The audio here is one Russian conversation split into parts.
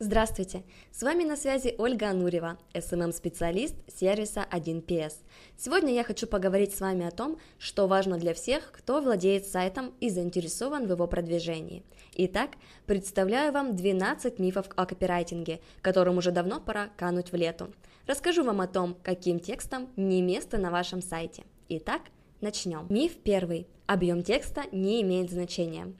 Здравствуйте! С вами на связи Ольга Анурева, SMM-специалист сервиса 1PS. Сегодня я хочу поговорить с вами о том, что важно для всех, кто владеет сайтом и заинтересован в его продвижении. Итак, представляю вам 12 мифов о копирайтинге, которым уже давно пора кануть в лету. Расскажу вам о том, каким текстом не место на вашем сайте. Итак, начнем. Миф первый. Объем текста не имеет значения.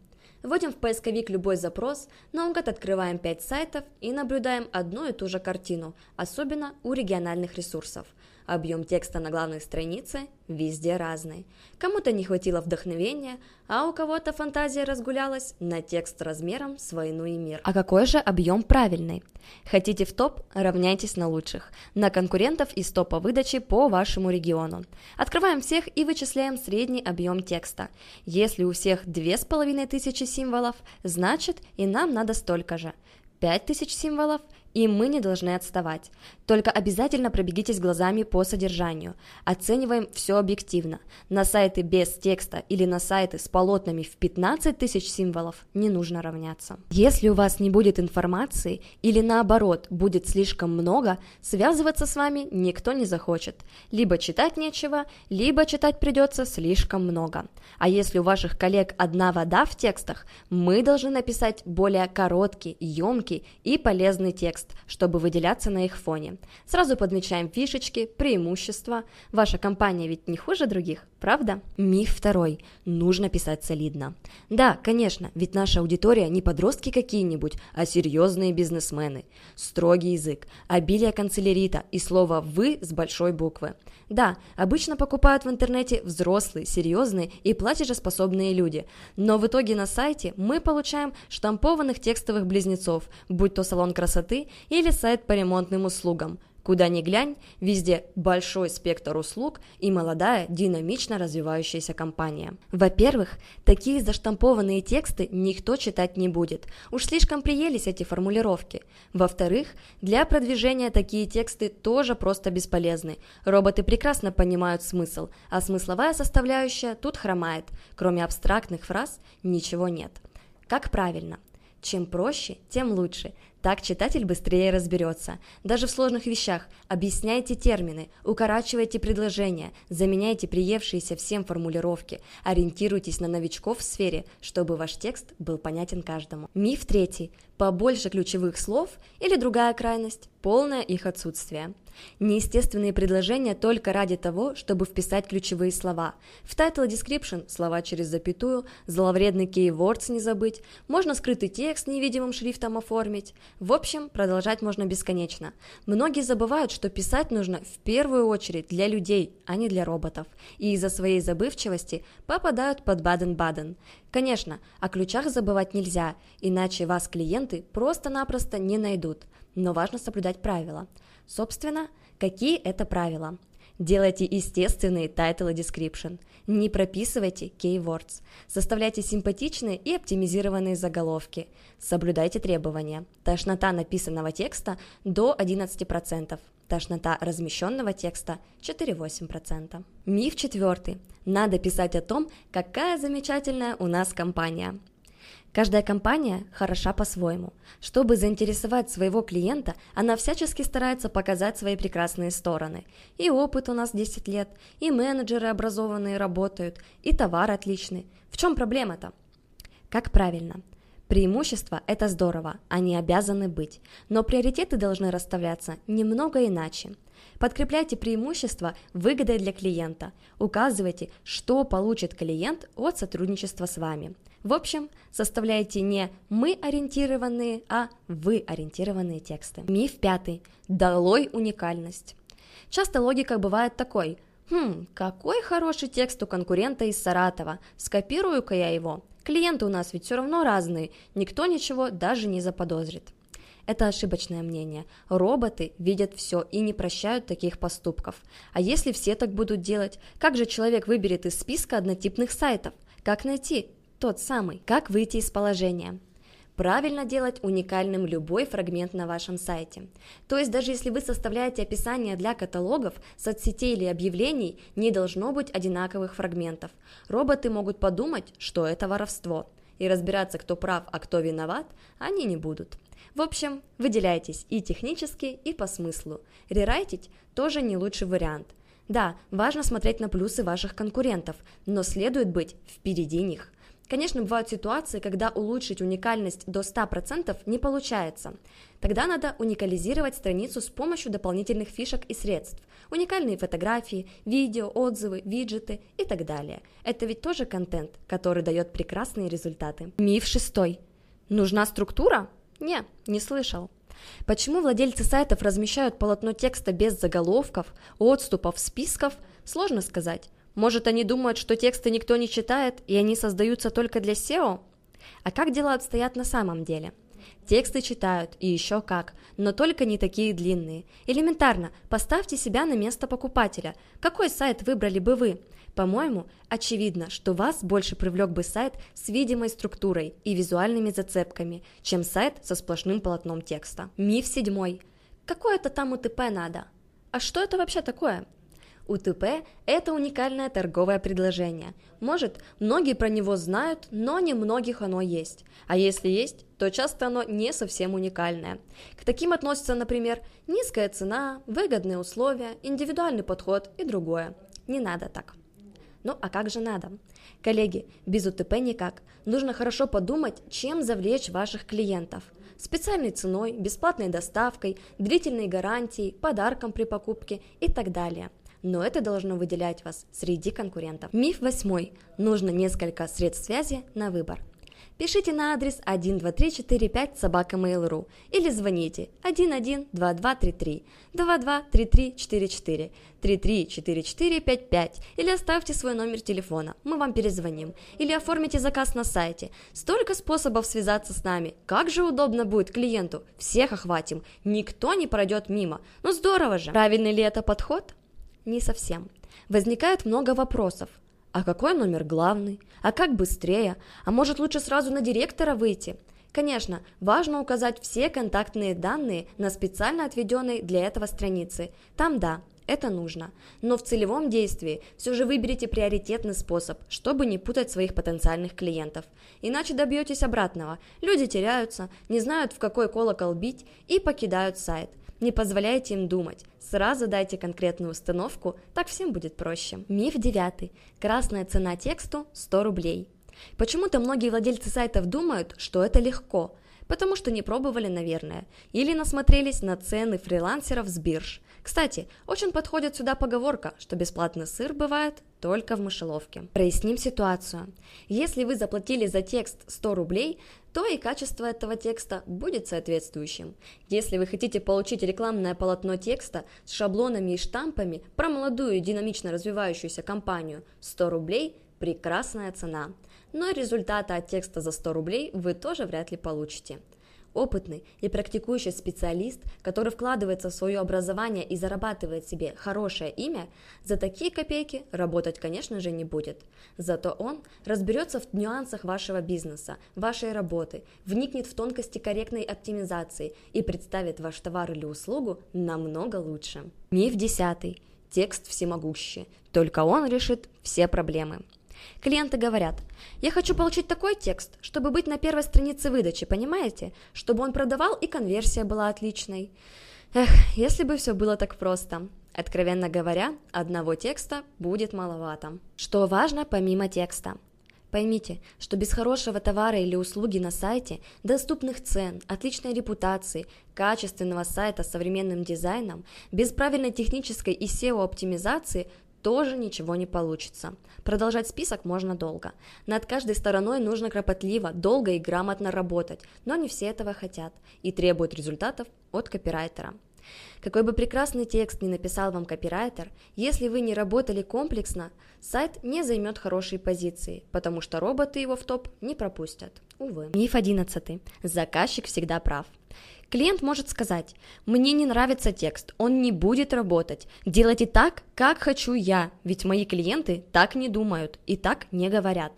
Вводим в поисковик любой запрос, наугад открываем 5 сайтов и наблюдаем одну и ту же картину, особенно у региональных ресурсов. Объем текста на главной странице везде разный. Кому-то не хватило вдохновения, а у кого-то фантазия разгулялась на текст размером с войну и мир. А какой же объем правильный? Хотите в топ? Равняйтесь на лучших. На конкурентов из топа выдачи по вашему региону. Открываем всех и вычисляем средний объем текста. Если у всех 2500 символов, значит и нам надо столько же. 5000 символов – и мы не должны отставать. Только обязательно пробегитесь глазами по содержанию. Оцениваем все объективно. На сайты без текста или на сайты с полотнами в 15 тысяч символов не нужно равняться. Если у вас не будет информации или наоборот будет слишком много, связываться с вами никто не захочет. Либо читать нечего, либо читать придется слишком много. А если у ваших коллег одна вода в текстах, мы должны написать более короткий, емкий и полезный текст текст, чтобы выделяться на их фоне. Сразу подмечаем фишечки, преимущества. Ваша компания ведь не хуже других, правда? Миф второй. Нужно писать солидно. Да, конечно, ведь наша аудитория не подростки какие-нибудь, а серьезные бизнесмены. Строгий язык, обилие канцелярита и слово «вы» с большой буквы. Да, обычно покупают в интернете взрослые, серьезные и платежеспособные люди, но в итоге на сайте мы получаем штампованных текстовых близнецов, будь то салон красоты или сайт по ремонтным услугам. Куда ни глянь, везде большой спектр услуг и молодая, динамично развивающаяся компания. Во-первых, такие заштампованные тексты никто читать не будет. Уж слишком приелись эти формулировки. Во-вторых, для продвижения такие тексты тоже просто бесполезны. Роботы прекрасно понимают смысл, а смысловая составляющая тут хромает. Кроме абстрактных фраз ничего нет. Как правильно? Чем проще, тем лучше. Так читатель быстрее разберется. Даже в сложных вещах объясняйте термины, укорачивайте предложения, заменяйте приевшиеся всем формулировки, ориентируйтесь на новичков в сфере, чтобы ваш текст был понятен каждому. Миф третий. Побольше ключевых слов или другая крайность – полное их отсутствие. Неестественные предложения только ради того, чтобы вписать ключевые слова. В title description – слова через запятую, зловредный keywords не забыть, можно скрытый текст невидимым шрифтом оформить. В общем, продолжать можно бесконечно. Многие забывают, что писать нужно в первую очередь для людей, а не для роботов, и из-за своей забывчивости попадают под Баден-Баден. Конечно, о ключах забывать нельзя, иначе вас клиенты просто-напросто не найдут, но важно соблюдать правила. Собственно, какие это правила? Делайте естественные title и description. Не прописывайте keywords. Составляйте симпатичные и оптимизированные заголовки. Соблюдайте требования. Тошнота написанного текста до 11%. Тошнота размещенного текста 4-8%. Миф четвертый. Надо писать о том, какая замечательная у нас компания. Каждая компания хороша по-своему. Чтобы заинтересовать своего клиента, она всячески старается показать свои прекрасные стороны. И опыт у нас 10 лет, и менеджеры образованные работают, и товар отличный. В чем проблема-то? Как правильно? Преимущества – это здорово, они обязаны быть, но приоритеты должны расставляться немного иначе. Подкрепляйте преимущества выгодой для клиента, указывайте, что получит клиент от сотрудничества с вами – в общем, составляйте не мы ориентированные, а вы ориентированные тексты. Миф пятый. Долой уникальность. Часто логика бывает такой. Хм, какой хороший текст у конкурента из Саратова. Скопирую-ка я его. Клиенты у нас ведь все равно разные, никто ничего даже не заподозрит. Это ошибочное мнение. Роботы видят все и не прощают таких поступков. А если все так будут делать, как же человек выберет из списка однотипных сайтов? Как найти тот самый. Как выйти из положения? Правильно делать уникальным любой фрагмент на вашем сайте. То есть даже если вы составляете описание для каталогов, соцсетей или объявлений, не должно быть одинаковых фрагментов. Роботы могут подумать, что это воровство. И разбираться, кто прав, а кто виноват, они не будут. В общем, выделяйтесь и технически, и по смыслу. Рерайтить тоже не лучший вариант. Да, важно смотреть на плюсы ваших конкурентов, но следует быть впереди них. Конечно, бывают ситуации, когда улучшить уникальность до 100% не получается. Тогда надо уникализировать страницу с помощью дополнительных фишек и средств. Уникальные фотографии, видео, отзывы, виджеты и так далее. Это ведь тоже контент, который дает прекрасные результаты. Миф шестой. Нужна структура? Не, не слышал. Почему владельцы сайтов размещают полотно текста без заголовков, отступов, списков, сложно сказать. Может, они думают, что тексты никто не читает, и они создаются только для SEO? А как дела обстоят на самом деле? Тексты читают, и еще как, но только не такие длинные. Элементарно, поставьте себя на место покупателя. Какой сайт выбрали бы вы? По-моему, очевидно, что вас больше привлек бы сайт с видимой структурой и визуальными зацепками, чем сайт со сплошным полотном текста. Миф седьмой. Какое-то там УТП надо. А что это вообще такое? УТП – это уникальное торговое предложение. Может, многие про него знают, но не многих оно есть. А если есть, то часто оно не совсем уникальное. К таким относятся, например, низкая цена, выгодные условия, индивидуальный подход и другое. Не надо так. Ну а как же надо? Коллеги, без УТП никак. Нужно хорошо подумать, чем завлечь ваших клиентов. Специальной ценой, бесплатной доставкой, длительной гарантией, подарком при покупке и так далее – но это должно выделять вас среди конкурентов. Миф восьмой. Нужно несколько средств связи на выбор. Пишите на адрес 12345 собака Mail.ru или звоните 112233 223344 334455 или оставьте свой номер телефона, мы вам перезвоним. Или оформите заказ на сайте. Столько способов связаться с нами. Как же удобно будет клиенту. Всех охватим. Никто не пройдет мимо. Ну здорово же. Правильный ли это подход? Не совсем. Возникает много вопросов. А какой номер главный? А как быстрее? А может лучше сразу на директора выйти? Конечно, важно указать все контактные данные на специально отведенной для этого странице. Там да, это нужно. Но в целевом действии все же выберите приоритетный способ, чтобы не путать своих потенциальных клиентов. Иначе добьетесь обратного. Люди теряются, не знают в какой колокол бить и покидают сайт – не позволяйте им думать. Сразу дайте конкретную установку, так всем будет проще. Миф девятый. Красная цена тексту 100 рублей. Почему-то многие владельцы сайтов думают, что это легко, потому что не пробовали, наверное, или насмотрелись на цены фрилансеров с бирж. Кстати, очень подходит сюда поговорка, что бесплатный сыр бывает только в мышеловке. Проясним ситуацию. Если вы заплатили за текст 100 рублей, то и качество этого текста будет соответствующим. Если вы хотите получить рекламное полотно текста с шаблонами и штампами про молодую динамично развивающуюся компанию 100 рублей – прекрасная цена. Но результата от текста за 100 рублей вы тоже вряд ли получите. Опытный и практикующий специалист, который вкладывается в свое образование и зарабатывает себе хорошее имя, за такие копейки работать, конечно же, не будет. Зато он разберется в нюансах вашего бизнеса, вашей работы, вникнет в тонкости корректной оптимизации и представит ваш товар или услугу намного лучше. Миф десятый. Текст всемогущий. Только он решит все проблемы. Клиенты говорят, я хочу получить такой текст, чтобы быть на первой странице выдачи, понимаете? Чтобы он продавал и конверсия была отличной. Эх, если бы все было так просто. Откровенно говоря, одного текста будет маловато. Что важно помимо текста? Поймите, что без хорошего товара или услуги на сайте, доступных цен, отличной репутации, качественного сайта с современным дизайном, без правильной технической и SEO-оптимизации тоже ничего не получится. Продолжать список можно долго. Над каждой стороной нужно кропотливо, долго и грамотно работать, но не все этого хотят и требуют результатов от копирайтера. Какой бы прекрасный текст ни написал вам копирайтер, если вы не работали комплексно, сайт не займет хорошие позиции, потому что роботы его в топ не пропустят. Увы. Миф 11. Заказчик всегда прав. Клиент может сказать, мне не нравится текст, он не будет работать. Делайте так, как хочу я, ведь мои клиенты так не думают и так не говорят.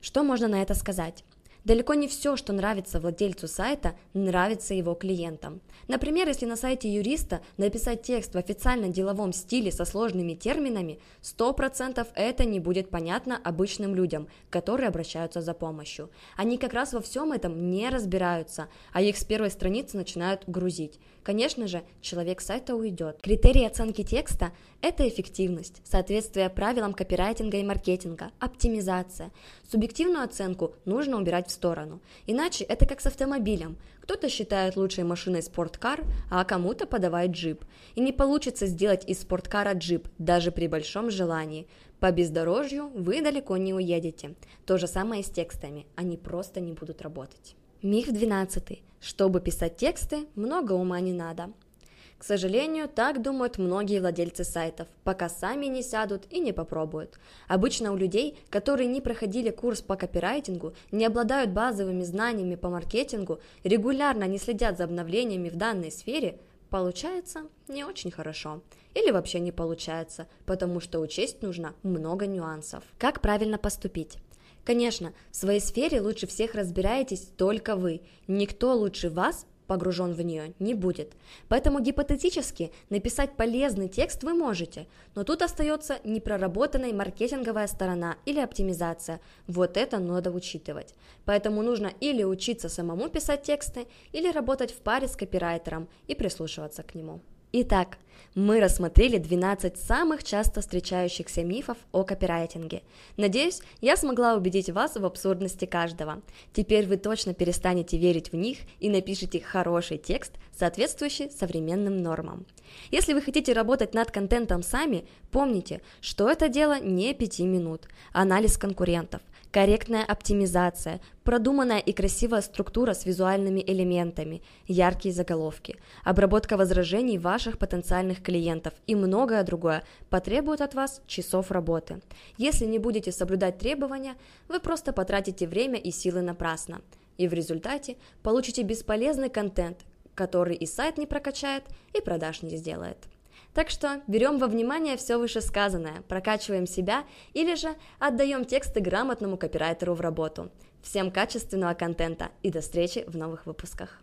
Что можно на это сказать? Далеко не все, что нравится владельцу сайта, нравится его клиентам. Например, если на сайте юриста написать текст в официально деловом стиле со сложными терминами, 100% это не будет понятно обычным людям, которые обращаются за помощью. Они как раз во всем этом не разбираются, а их с первой страницы начинают грузить. Конечно же, человек сайта уйдет. Критерии оценки текста – это эффективность, соответствие правилам копирайтинга и маркетинга, оптимизация. Субъективную оценку нужно убирать в сторону. Иначе это как с автомобилем. Кто-то считает лучшей машиной спорткар, а кому-то подавает джип. И не получится сделать из спорткара джип, даже при большом желании. По бездорожью вы далеко не уедете. То же самое с текстами, они просто не будут работать. Миф 12. Чтобы писать тексты, много ума не надо. К сожалению, так думают многие владельцы сайтов, пока сами не сядут и не попробуют. Обычно у людей, которые не проходили курс по копирайтингу, не обладают базовыми знаниями по маркетингу, регулярно не следят за обновлениями в данной сфере, получается не очень хорошо. Или вообще не получается, потому что учесть нужно много нюансов. Как правильно поступить? Конечно, в своей сфере лучше всех разбираетесь только вы. Никто лучше вас погружен в нее не будет. Поэтому гипотетически написать полезный текст вы можете, но тут остается непроработанная маркетинговая сторона или оптимизация. Вот это надо учитывать. Поэтому нужно или учиться самому писать тексты, или работать в паре с копирайтером и прислушиваться к нему. Итак, мы рассмотрели 12 самых часто встречающихся мифов о копирайтинге. Надеюсь, я смогла убедить вас в абсурдности каждого. Теперь вы точно перестанете верить в них и напишите хороший текст, соответствующий современным нормам. Если вы хотите работать над контентом сами, помните, что это дело не 5 минут. Анализ конкурентов, корректная оптимизация, продуманная и красивая структура с визуальными элементами, яркие заголовки, обработка возражений ваших потенциальных клиентов и многое другое потребует от вас часов работы. Если не будете соблюдать требования, вы просто потратите время и силы напрасно. И в результате получите бесполезный контент, который и сайт не прокачает, и продаж не сделает. Так что берем во внимание все вышесказанное, прокачиваем себя или же отдаем тексты грамотному копирайтеру в работу. Всем качественного контента и до встречи в новых выпусках.